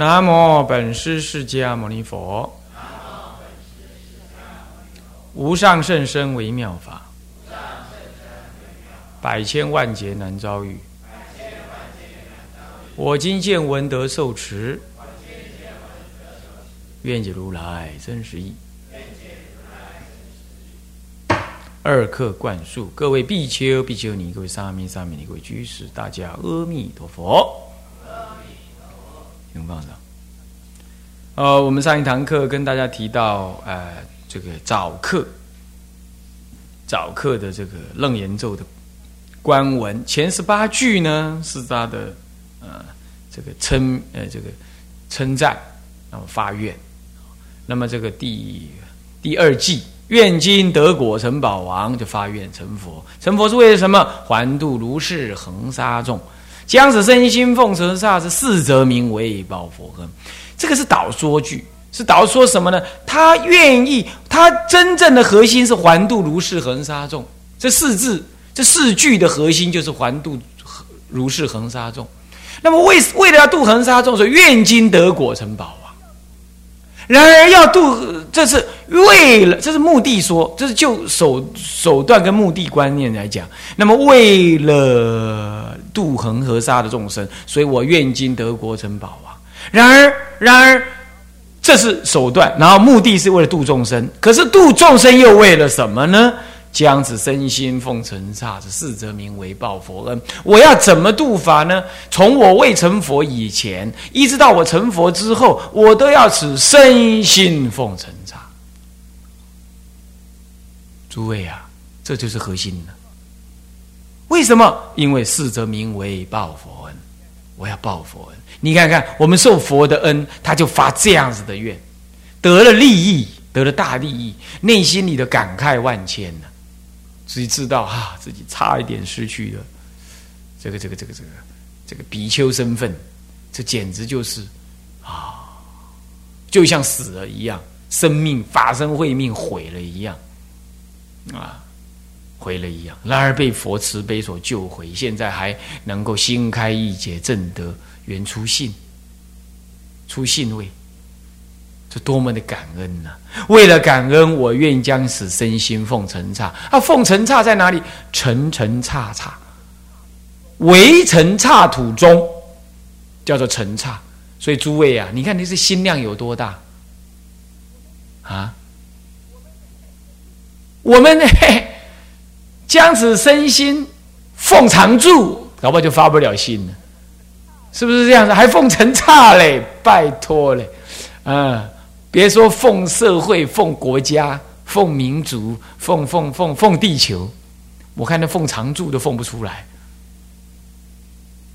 南无本师释迦牟尼佛。无上甚深微妙法，百千万劫难遭遇。我今见闻得受持，愿解如来真实义。二课灌输，各位比丘、比丘尼，各位沙弥、沙弥尼，各位居士，大家阿弥陀佛。请放上。呃，我们上一堂课跟大家提到，呃，这个早课，早课的这个楞严咒的观文前十八句呢，是他的呃这个称呃这个称赞，那么发愿。那么这个第第二季。愿今得果成宝王，就发愿成佛。成佛是为了什么？还度如是恒沙众，将此身心奉承刹，是四则名为报佛恩。这个是导说句，是导说什么呢？他愿意，他真正的核心是还度如是恒沙众。这四字，这四句的核心就是还度如是恒沙众。那么为为了要度恒沙众，所以愿今得果成宝。然而要度，这是为了，这是目的说，这是就手手段跟目的观念来讲。那么为了度恒河沙的众生，所以我愿经得国成宝啊。然而，然而这是手段，然后目的是为了度众生。可是度众生又为了什么呢？将此身心奉承刹，这四则名为报佛恩。我要怎么度法呢？从我未成佛以前，一直到我成佛之后，我都要此身心奉承刹。诸位啊，这就是核心了。为什么？因为四则名为报佛恩。我要报佛恩。你看看，我们受佛的恩，他就发这样子的愿，得了利益，得了大利益，内心里的感慨万千呢。自己知道啊，自己差一点失去了这个这个这个这个这个比丘身份，这简直就是啊，就像死了一样，生命法身慧命毁了一样啊，毁了一样。然而被佛慈悲所救回，现在还能够心开意解，正得原初性，出信位。这多么的感恩呐！为了感恩，我愿将此身心奉承刹。啊，奉承刹在哪里？层层刹刹，围城刹土中，叫做层刹。所以诸位啊，你看你这心量有多大啊？我们呢，将此身心奉常住，搞不好就发不了心了，是不是这样子？还奉承差嘞？拜托嘞，啊！别说奉社会、奉国家、奉民族、奉奉奉奉地球，我看那奉常住都奉不出来。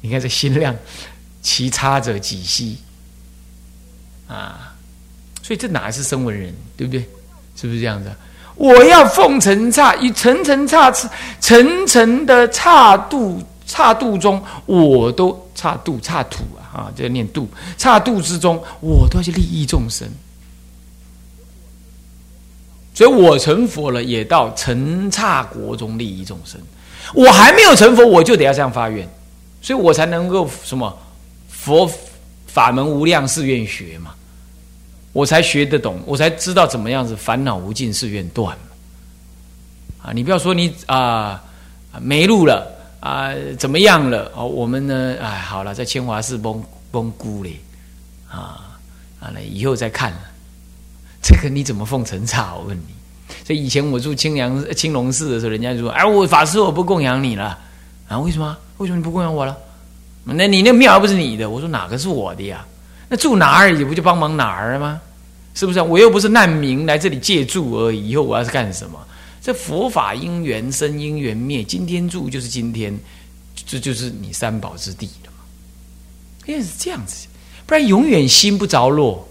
你看这心量，其差者几兮啊！所以这哪是声闻人，对不对？是不是这样子？我要奉承差，以层层差层层的差度差度中，我都差度差土啊！啊，这念度差度之中，我都要去利益众生。所以我成佛了，也到成刹国中利益众生。我还没有成佛，我就得要这样发愿，所以我才能够什么佛法门无量誓愿学嘛，我才学得懂，我才知道怎么样子烦恼无尽誓愿断啊，你不要说你啊没路了啊，怎么样了？哦，我们呢？哎，好了，在千华寺崩崩孤嘞啊，啊，那以后再看。这个你怎么奉承差？我问你。所以以前我住清凉青龙寺的时候，人家就说：“哎，我法师我不供养你了啊？为什么？为什么你不供养我了？那你那庙不是你的。”我说：“哪个是我的呀？那住哪儿也不就帮忙哪儿了吗？是不是？我又不是难民来这里借住而已。以后我要是干什么？这佛法因缘生，因缘灭。今天住就是今天，这就是你三宝之地了嘛。因为是这样子，不然永远心不着落。”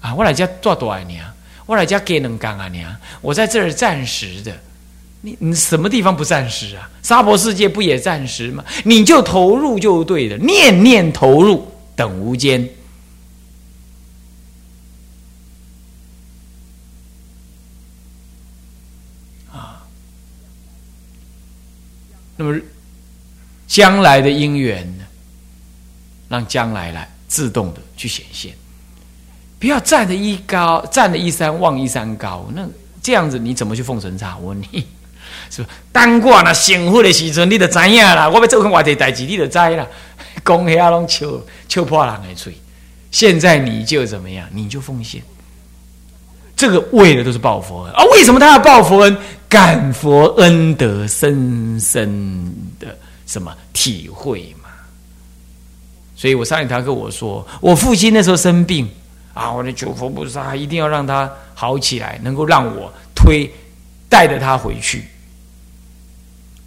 啊，我来家做多少年？我来家给能干啊娘！我在这儿暂时的，你你什么地方不暂时啊？娑婆世界不也暂时吗？你就投入就对了，念念投入等无间。啊，那么将来的因缘呢？让将来来自动的去显现。不要站的一高，站的一山望一山高，那这样子你怎么去奉神差？我问你，是吧？当官那幸福的时阵，你就知影啦。我要做份外地代志，你就知啦。讲遐拢笑笑破人的嘴。现在你就怎么样？你就奉献。这个为的都是报佛恩啊！为什么他要报佛恩？感佛恩德深深的什么体会嘛？所以我上一堂课我说，我父亲那时候生病啊，我的求佛菩萨一定要让他好起来，能够让我推带着他回去。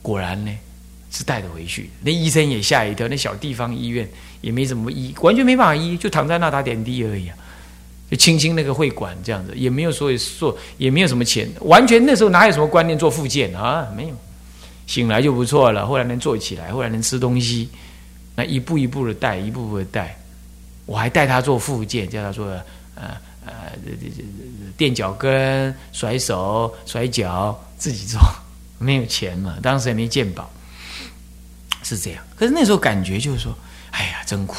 果然呢，是带着回去。那医生也吓一跳，那小地方医院也没怎么医，完全没办法医，就躺在那打点滴而已啊。就清清那个会馆这样子，也没有所谓做，也没有什么钱，完全那时候哪有什么观念做复健啊？没有，醒来就不错了。后来能坐起来，后来能吃东西，那一步一步的带，一步步的带。我还带他做复健，叫他做呃呃垫脚跟、甩手、甩脚，自己做。没有钱嘛，当时也没健保，是这样。可是那时候感觉就是说，哎呀，真苦。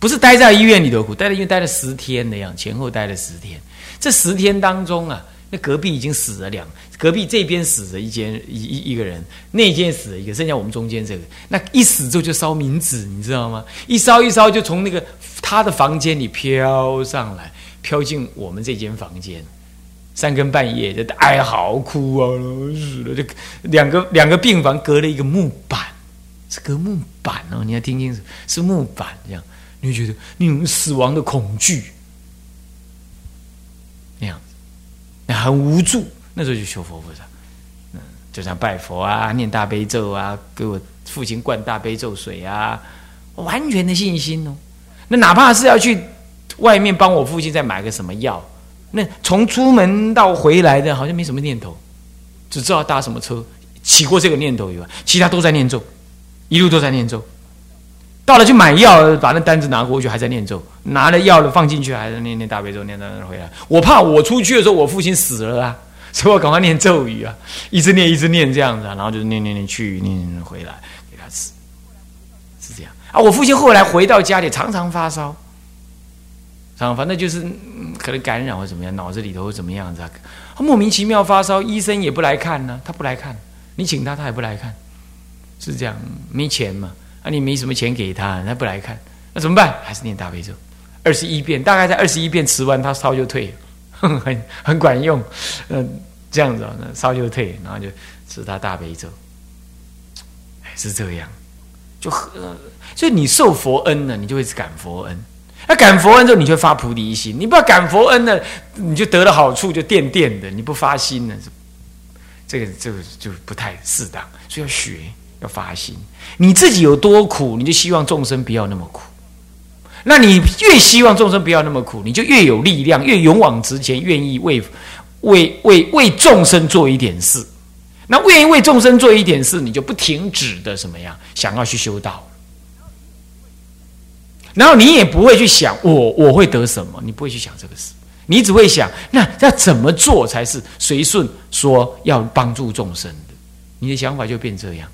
不是待在医院里头苦，待在医院待了十天的样，前后待了十天。这十天当中啊，那隔壁已经死了两，隔壁这边死了一间一一一个人，那间死了一个，剩下我们中间这个。那一死之后就烧冥纸，你知道吗？一烧一烧就从那个他的房间里飘上来，飘进我们这间房间。三更半夜就哀嚎哭啊，死了！就两个两个病房隔了一个木板，是个木板哦，你要听清楚，是木板这样。你会觉得那种死亡的恐惧，那样子，很无助。那时候就求佛菩萨，嗯，就像拜佛啊，念大悲咒啊，给我父亲灌大悲咒水啊，完全的信心哦。那哪怕是要去外面帮我父亲再买个什么药，那从出门到回来的，好像没什么念头，只知道搭什么车，起过这个念头以外，其他都在念咒，一路都在念咒。到了去买药，把那单子拿过去，还在念咒。拿了药了放进去，还在念念大悲咒，念到那回来。我怕我出去的时候，我父亲死了啊，所以我赶快念咒语啊，一直念一直念这样子，啊。然后就是念念念去念念回来。给他吃，是这样。啊。我父亲后来回到家里，常常发烧，常反正就是可能感染或怎么样，脑子里头怎么样子，他莫名其妙发烧，医生也不来看呢，他不来看，你请他他也不来看，是这样，没钱嘛。啊，你没什么钱给他，他不来看，那怎么办？还是念大悲咒，二十一遍，大概在二十一遍吃完，他烧就退，很很管用。嗯，这样子，那烧就退，然后就吃他大悲咒，是这样。就所以你受佛恩呢，你就会感佛恩。那感佛恩之后，你就发菩提心。你不要感佛恩呢，你就得了好处就垫垫的，你不发心呢，这个这个就不太适当，所以要学。要发心，你自己有多苦，你就希望众生不要那么苦。那你越希望众生不要那么苦，你就越有力量，越勇往直前，愿意为为为为众生做一点事。那愿意为众生做一点事，你就不停止的什么样，想要去修道。然后你也不会去想我我会得什么，你不会去想这个事，你只会想那要怎么做才是随顺说要帮助众生的，你的想法就变这样。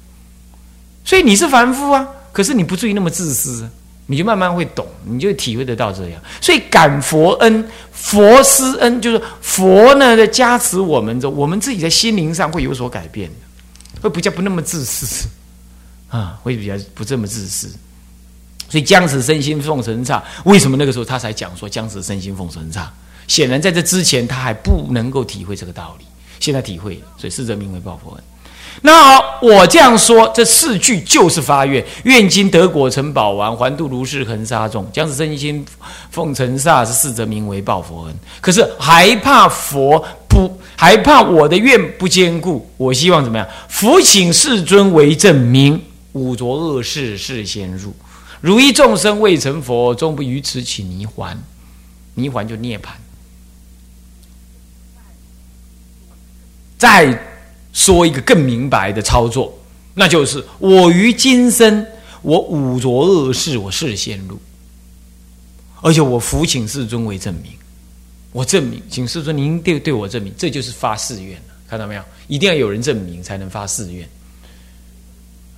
所以你是凡夫啊，可是你不至于那么自私，你就慢慢会懂，你就体会得到这样。所以感佛恩、佛施恩，就是佛呢在加持我们，之后，我们自己在心灵上会有所改变的，会比较不那么自私啊，会比较不这么自私。所以僵持身心奉神刹，为什么那个时候他才讲说僵持身心奉神刹？显然在这之前他还不能够体会这个道理，现在体会，所以是人名为报佛恩。那好，我这样说，这四句就是发愿：愿今得果成宝王，还度如是恒沙众，将此真心奉尘刹，是四则名为报佛恩。可是还怕佛不，还怕我的愿不坚固。我希望怎么样？福请世尊为证明，五浊恶世事先入。如一众生未成佛，终不于此起泥环。泥环就涅盘。在。说一个更明白的操作，那就是我于今生，我五浊恶世，我事先入，而且我福请世尊为证明，我证明，请世尊您对对我证明，这就是发誓愿，看到没有？一定要有人证明才能发誓愿，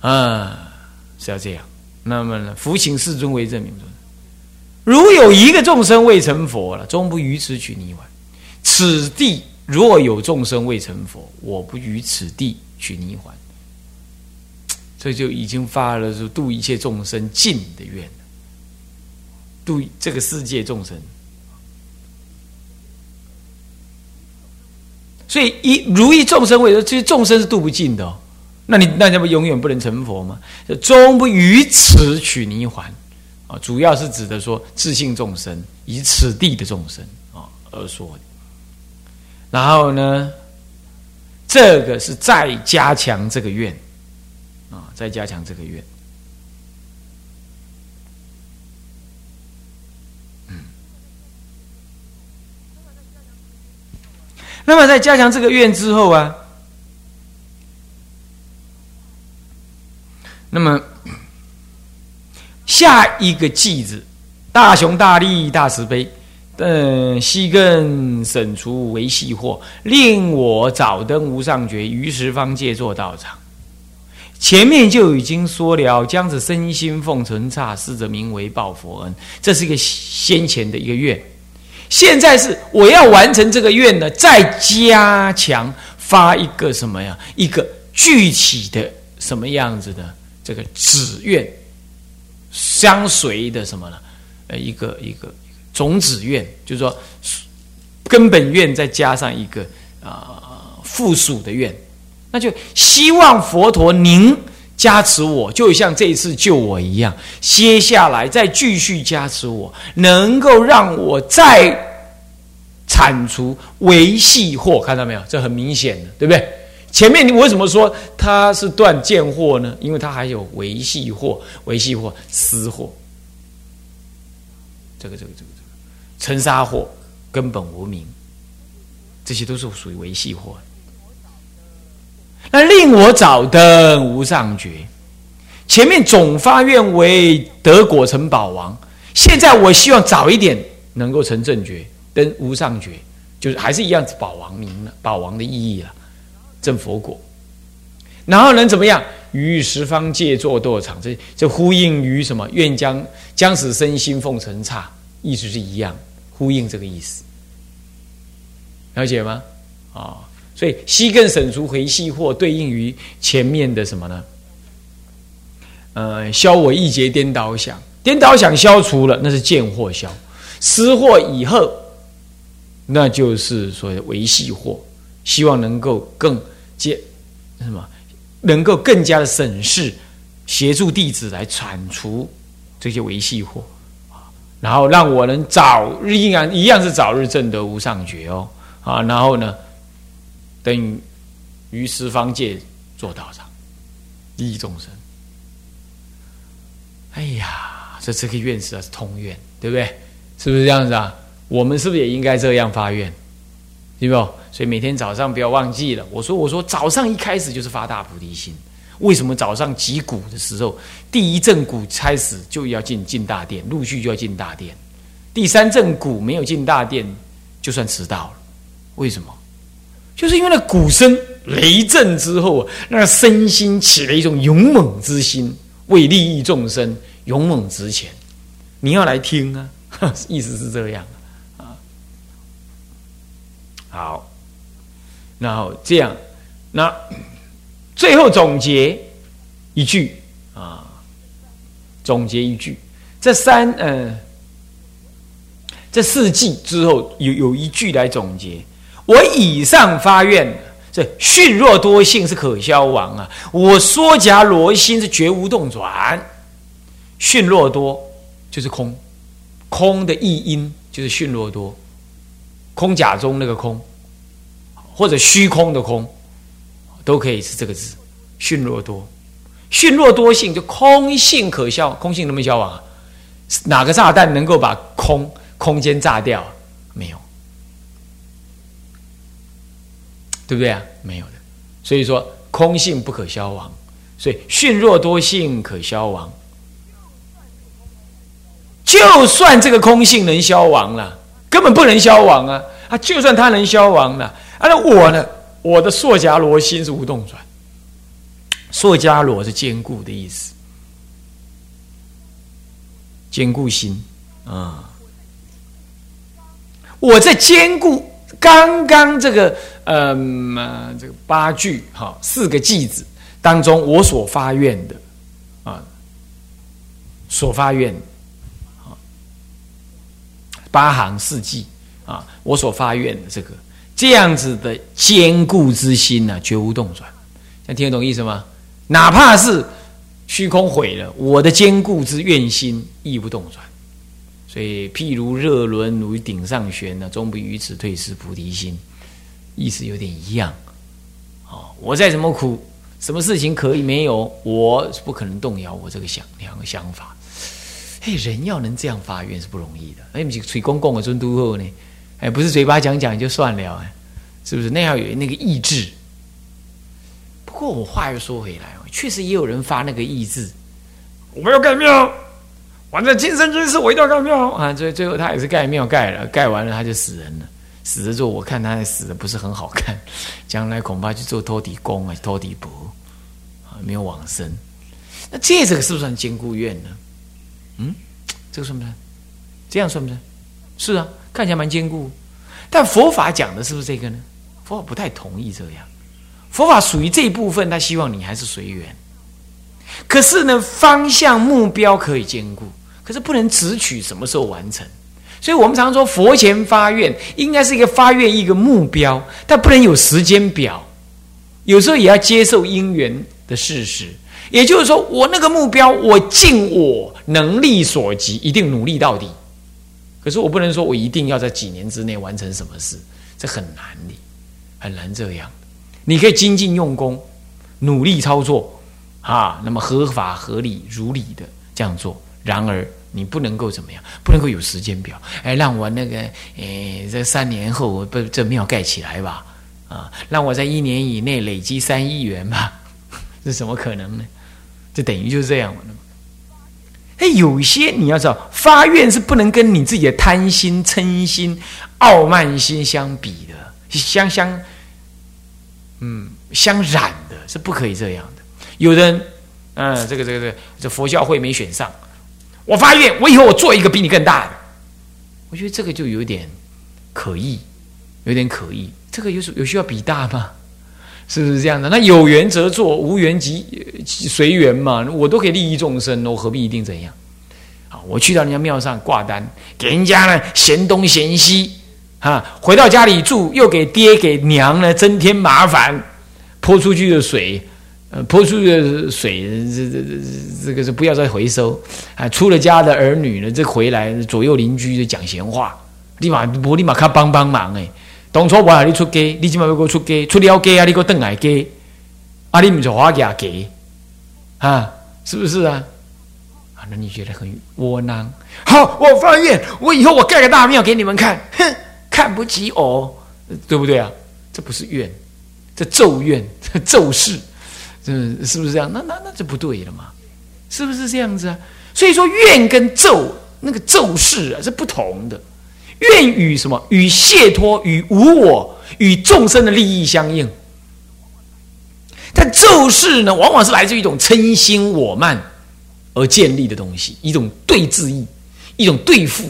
啊，是要这样。那么呢，福请世尊为证明，如有一个众生未成佛了，终不于此取泥丸。此地若有众生未成佛，我不于此地取泥环。这就已经发了是度一切众生尽的愿，度这个世界众生。所以一如一众生为说，这些众生是度不尽的哦。那你那不永远不能成佛吗？终不于此取泥环啊！主要是指的说自信众生，以此地的众生啊而说。然后呢，这个是再加强这个愿。啊，再加强这个愿。嗯，那么在加强这个愿之后啊，那么下一个句子，大雄大力大慈悲，嗯，悉根省除为细惑，令我早登无上觉，于十方界作道场。前面就已经说了，将此身心奉承刹，是者名为报佛恩。这是一个先前的一个愿。现在是我要完成这个愿呢，再加强发一个什么呀？一个具体的什么样子的这个子愿，相随的什么呢？呃，一个一个种子愿，就是说根本愿再加上一个啊附属的愿。那就希望佛陀您加持我，就像这一次救我一样。接下来再继续加持我，能够让我再铲除维系货，看到没有？这很明显的，对不对？前面你为什么说它是断贱货呢？因为它还有维系货、维系货、私货，这个、这个、这个尘沙货根本无名，这些都是属于维系货。那令我早登无上觉，前面总发愿为得果成宝王，现在我希望早一点能够成正觉，登无上觉，就是还是一样宝王名了，宝王的意义了，正佛果。然后能怎么样？于十方界作道场，这这呼应于什么？愿将将使身心奉承刹，意思是一样，呼应这个意思，了解吗？啊。所以，西更省除回细惑，对应于前面的什么呢？呃，消我一劫颠倒想，颠倒想消除了，那是见惑消；失惑以后，那就是所谓维系货。希望能够更接什么？能够更加的审视，协助弟子来铲除这些维系货，然后让我能早日一样一样是早日证得无上觉哦啊，然后呢？等于于十方界做道场，利益众生。哎呀，这这个愿是通愿，对不对？是不是这样子啊？我们是不是也应该这样发愿？对不？所以每天早上不要忘记了。我说，我说早上一开始就是发大菩提心。为什么早上击鼓的时候，第一阵鼓开始就要进进大殿，陆续就要进大殿。第三阵鼓没有进大殿，就算迟到了。为什么？就是因为那鼓声雷震之后，那身心起了一种勇猛之心，为利益众生，勇猛直前。你要来听啊，意思是这样啊。好，然后这样，那最后总结一句啊，总结一句，这三嗯，这四季之后有有一句来总结。我以上发愿，这训若多性是可消亡啊！我说假罗心是绝无动转，训若多就是空，空的意音就是训若多，空假中那个空，或者虚空的空，都可以是这个字。训若多，训若多性就空性可消，空性能不能消亡啊？哪个炸弹能够把空空间炸掉？没有。对不对啊？没有的，所以说空性不可消亡，所以训若多性可消亡。就算这个空性能消亡了，根本不能消亡啊！啊，就算它能消亡了，啊，那我呢？我的硕迦罗心是无动转，硕迦罗是坚固的意思，坚固心啊，我在兼顾刚刚这个嗯这个八句哈四个句子当中，我所发愿的啊，所发愿啊八行四句啊，我所发愿的这个这样子的坚固之心呢，绝无动转。现在听得懂意思吗？哪怕是虚空毁了，我的坚固之愿心亦不动转。所以，譬如热轮如顶上悬呢，终不于此退失菩提心，意思有点一样。哦，我再怎么苦，什么事情可以没有？我是不可能动摇我这个想两个想法。嘿，人要能这样发愿是不容易的。哎，不是吹公共的尊都后呢？哎，不是嘴巴讲讲就算了，哎，是不是？那要有那个意志。不过我话又说回来，确实也有人发那个意志，我们要盖庙。完了，今生今世我一定要盖庙啊！最最后他也是盖庙盖了，盖完了他就死人了。死了之后，我看他死的不是很好看，将来恐怕去做托底工啊、托底婆啊，没有往生。那这这个是不是算坚固院呢？嗯，这个算不算？这样算不算？是啊，看起来蛮坚固。但佛法讲的是不是这个呢？佛法不太同意这样。佛法属于这一部分，他希望你还是随缘。可是呢，方向目标可以兼顾。可是不能只取什么时候完成，所以我们常说佛前发愿应该是一个发愿一个目标，但不能有时间表。有时候也要接受因缘的事实，也就是说，我那个目标，我尽我能力所及，一定努力到底。可是我不能说我一定要在几年之内完成什么事，这很难的，很难这样。你可以精进用功，努力操作，啊，那么合法合理如理的这样做。然而，你不能够怎么样？不能够有时间表。哎，让我那个，哎，这三年后不这庙盖起来吧？啊，让我在一年以内累积三亿元吧？这怎么可能呢？这等于就是这样了嘛。哎，有些你要知道，发愿是不能跟你自己的贪心、嗔心、傲慢心相比的，相相，嗯，相染的，是不可以这样的。有人，嗯，这个这个这个，这佛教会没选上。我发愿，我以后我做一个比你更大的。我觉得这个就有点可疑，有点可疑。这个有有需要比大吗？是不是这样的？那有缘则做，无缘即随缘嘛。我都可以利益众生，我何必一定怎样？好，我去到人家庙上挂单，给人家呢嫌东嫌西，哈，回到家里住又给爹给娘呢增添麻烦，泼出去的水。呃，泼出去的水，这这这这个是不要再回收啊！出了家的儿女呢，这回来左右邻居就讲闲话，立马我立马看帮帮忙哎！当初我喊你出街，你今晚要给我出街，出了街啊，你给我等来街，啊，你唔就花价给啊？是不是啊？啊，那你觉得很窝囊？好，我发愿，我以后我盖个大庙给你们看，哼，看不起我，对不对啊？这不是怨，这咒怨，这咒誓。这是不是这样？那那那就不对了嘛？是不是这样子啊？所以说愿跟咒那个咒誓啊是不同的。愿与什么？与解脱、与无我、与众生的利益相应。但咒誓呢，往往是来自于一种嗔心我慢而建立的东西，一种对峙意，一种对付，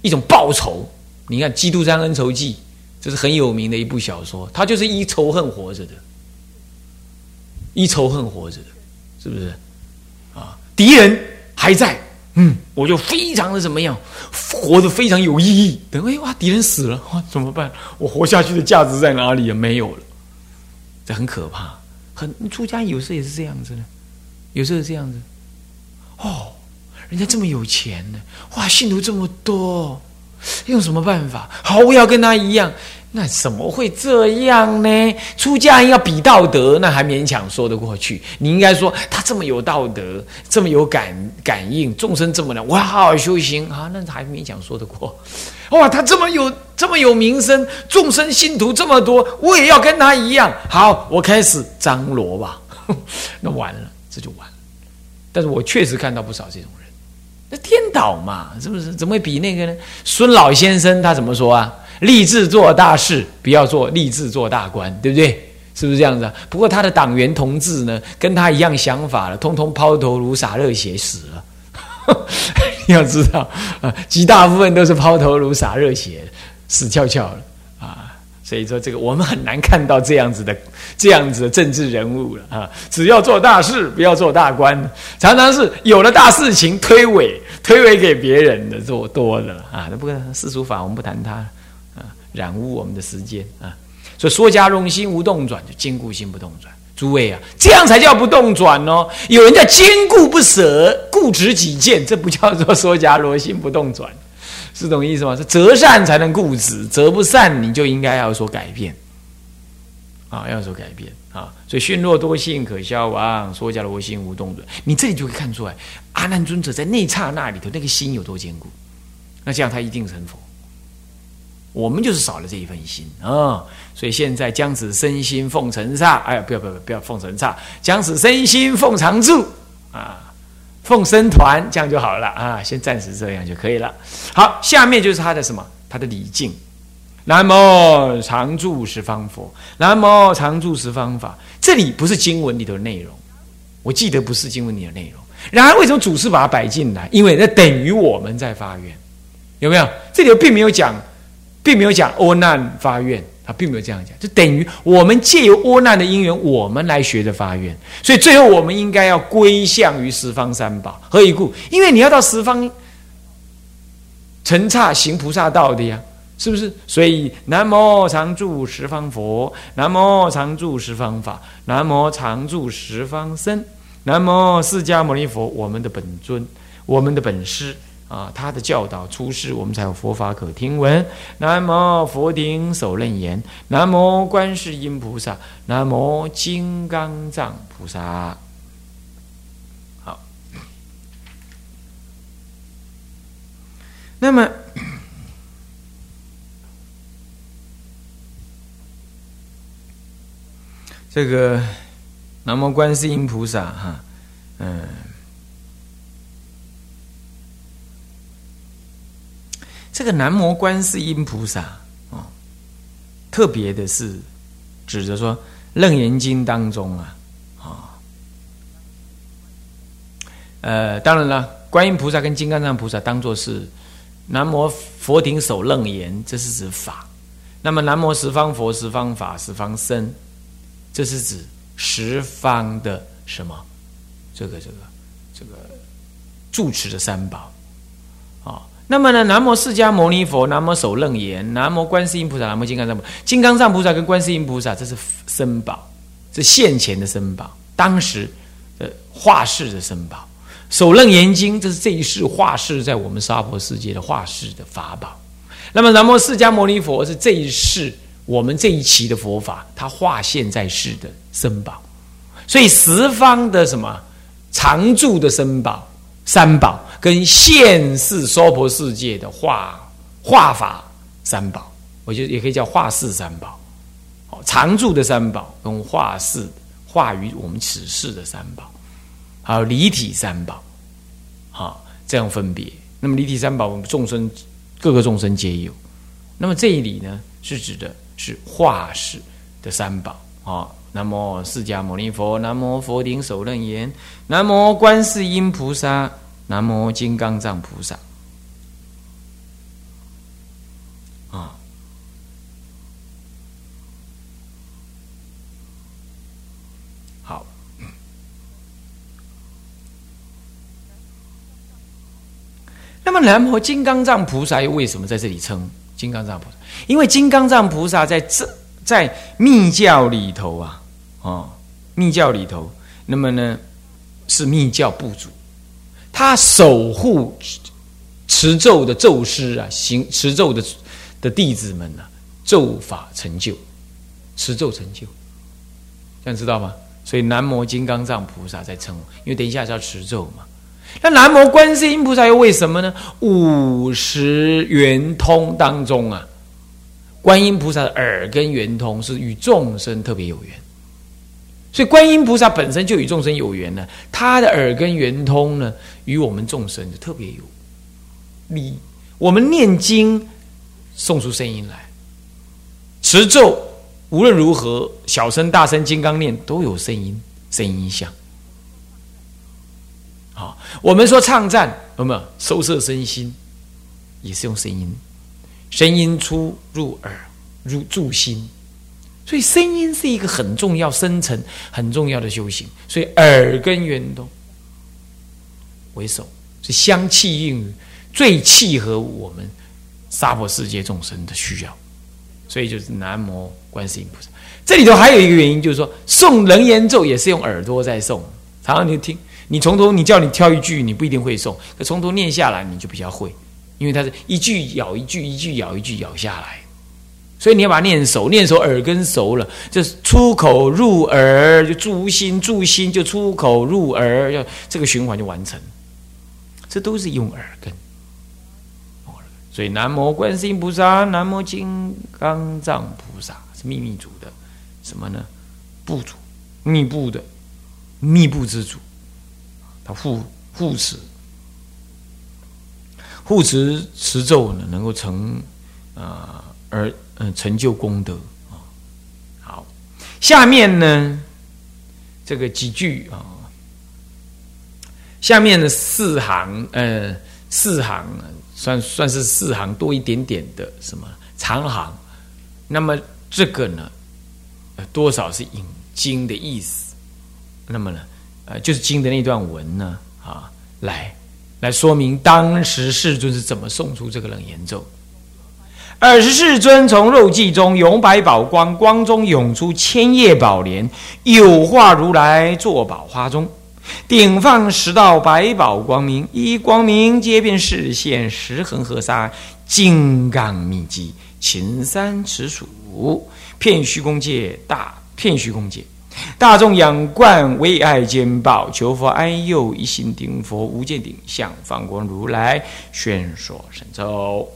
一种报仇。你看《基督山恩仇记》，这是很有名的一部小说，它就是依仇恨活着的。依仇恨活着的，是不是？啊，敌人还在，嗯，我就非常的怎么样，活得非常有意义。等哎哇，敌人死了，哇，怎么办？我活下去的价值在哪里啊？没有了，这很可怕。很出家有时候也是这样子的，有时候是这样子。哦，人家这么有钱呢，哇，信徒这么多，用什么办法？好，我要跟他一样。那怎么会这样呢？出家人要比道德，那还勉强说得过去。你应该说他这么有道德，这么有感感应，众生这么难，我要好好修行啊，那还勉强说得过。哇，他这么有这么有名声，众生信徒这么多，我也要跟他一样。好，我开始张罗吧。那完了，这就完了。但是我确实看到不少这种人，那颠倒嘛，是不是？怎么会比那个呢？孙老先生他怎么说啊？立志做大事，不要做立志做大官，对不对？是不是这样子？不过他的党员同志呢，跟他一样想法了，通通抛头颅洒热血死了。要知道啊，极大部分都是抛头颅洒热血，死翘翘了啊。所以说，这个我们很难看到这样子的这样子的政治人物了啊。只要做大事，不要做大官，常常是有了大事情推诿推诿给别人的做多了啊。那不过世俗法，我们不谈它，染污我们的时间啊。所以说家容心无动转，就坚固心不动转。诸位啊，这样才叫不动转哦。有人叫坚固不舍，固执己见，这不叫做说家罗心不动转，是懂意思吗？是择善才能固执，择不善你就应该要说改变啊，要说改变啊。所以训弱多性可消亡，说家罗心无动转，你这里就会看出来，阿难尊者在那刹那里头那个心有多坚固，那这样他一定成佛。我们就是少了这一份心啊，所以现在将此身心奉承刹，哎，不要不要不要奉承刹，将此身心奉常住啊，奉僧团这样就好了啊，先暂时这样就可以了。好，下面就是他的什么？他的礼敬。南无常住十方佛，南无常住十方法。这里不是经文里头的内容，我记得不是经文里的内容。然而为什么祖师把它摆进来？因为那等于我们在发愿，有没有？这里并没有讲。并没有讲窝难发愿，他并没有这样讲，就等于我们借由窝难的因缘，我们来学着发愿。所以最后我们应该要归向于十方三宝。何以故？因为你要到十方成刹行菩萨道的呀，是不是？所以南无常住十方佛，南无常住十方法，南无常住十方僧，南无释迦牟尼佛，我们的本尊，我们的本师。啊，他的教导出世，我们才有佛法可听闻。南无佛顶首楞严，南无观世音菩萨，南无金刚藏菩萨。好，那么这个南无观世音菩萨，哈，嗯。这个南无观世音菩萨啊，特别的是指着说《楞严经》当中啊，啊，呃，当然了，观音菩萨跟金刚藏菩萨当做是南无佛顶首楞严，这是指法；那么南无十方佛、十方法、十方身，这是指十方的什么？这个、这个、这个住持的三宝啊。那么呢？南无释迦牟尼佛，南无首楞严，南无观世音菩萨，南无金刚藏菩萨。金刚藏菩萨跟观世音菩萨，这是僧宝，是现前的僧宝，当时的化世的僧宝。首楞严经，这是这一世化世在我们娑婆世界的化世的法宝。那么南无释迦牟尼佛是这一世我们这一期的佛法，它化现在世的僧宝。所以十方的什么常住的僧宝三宝。跟现世娑婆世界的化化法三宝，我觉得也可以叫化世三宝，哦，常住的三宝跟化世化于我们此世的三宝，还有离体三宝，啊，这样分别。那么离体三宝，我们众生各个众生皆有。那么这一里呢，是指的是化世的三宝啊。南无释迦牟尼佛，南无佛顶首楞严，南无观世音菩萨。南无金刚藏菩萨，啊，好。那么南无金刚藏菩萨又为什么在这里称金刚藏菩萨？因为金刚藏菩萨在这在密教里头啊，啊，密教里头，那么呢是密教部主。他守护持咒的咒师啊，行持咒的的弟子们呢，咒法成就，持咒成就，这样知道吗？所以南无金刚藏菩萨在称，因为等一下是要持咒嘛。那南无观世音菩萨又为什么呢？五十圆通当中啊，观音菩萨的耳根圆通是与众生特别有缘。所以观音菩萨本身就与众生有缘呢，他的耳根圆通呢，与我们众生就特别有利。我们念经，送出声音来，持咒，无论如何，小声、大声、金刚念都有声音，声音响。好，我们说唱赞有没有收摄身心，也是用声音，声音出入耳，入住心，所以声音是一个很重要、深层、很重要的修行。所以耳根圆通为首，是相契应最契合我们娑婆世界众生的需要。所以就是南无观世音菩萨。这里头还有一个原因，就是说诵楞严咒也是用耳朵在诵，常常你听，你从头你叫你挑一句，你不一定会诵，可从头念下来你就比较会，因为它是一句咬一句，一句咬一句咬下来，所以你要把它念熟，念熟耳根熟了，就是出口入耳就注心，注心就出口入耳，要这个循环就完成，这都是用耳根。所以南无观世音菩萨，南无金刚藏菩萨是秘密主的。什么呢？部主，密布的，密布之主，他护护持，护持持咒呢，能够成啊而嗯成就功德啊。好，下面呢这个几句啊，下面的四行呃四行算算是四行多一点点的什么长行，那么这个呢？多少是引经的意思？那么呢，呃，就是经的那段文呢，啊，来来说明当时世尊是怎么送出这个冷言咒。尔时世尊从肉髻中永百宝光，光中涌出千叶宝莲，有化如来坐宝花中，顶放十道百宝光明，一光明皆遍视现十恒河沙金刚密集，秦三尺数。片虚空界，大片虚空界，大众仰观，为爱兼报，求佛安佑，一心顶佛，无间顶向，放光如来，宣说神咒。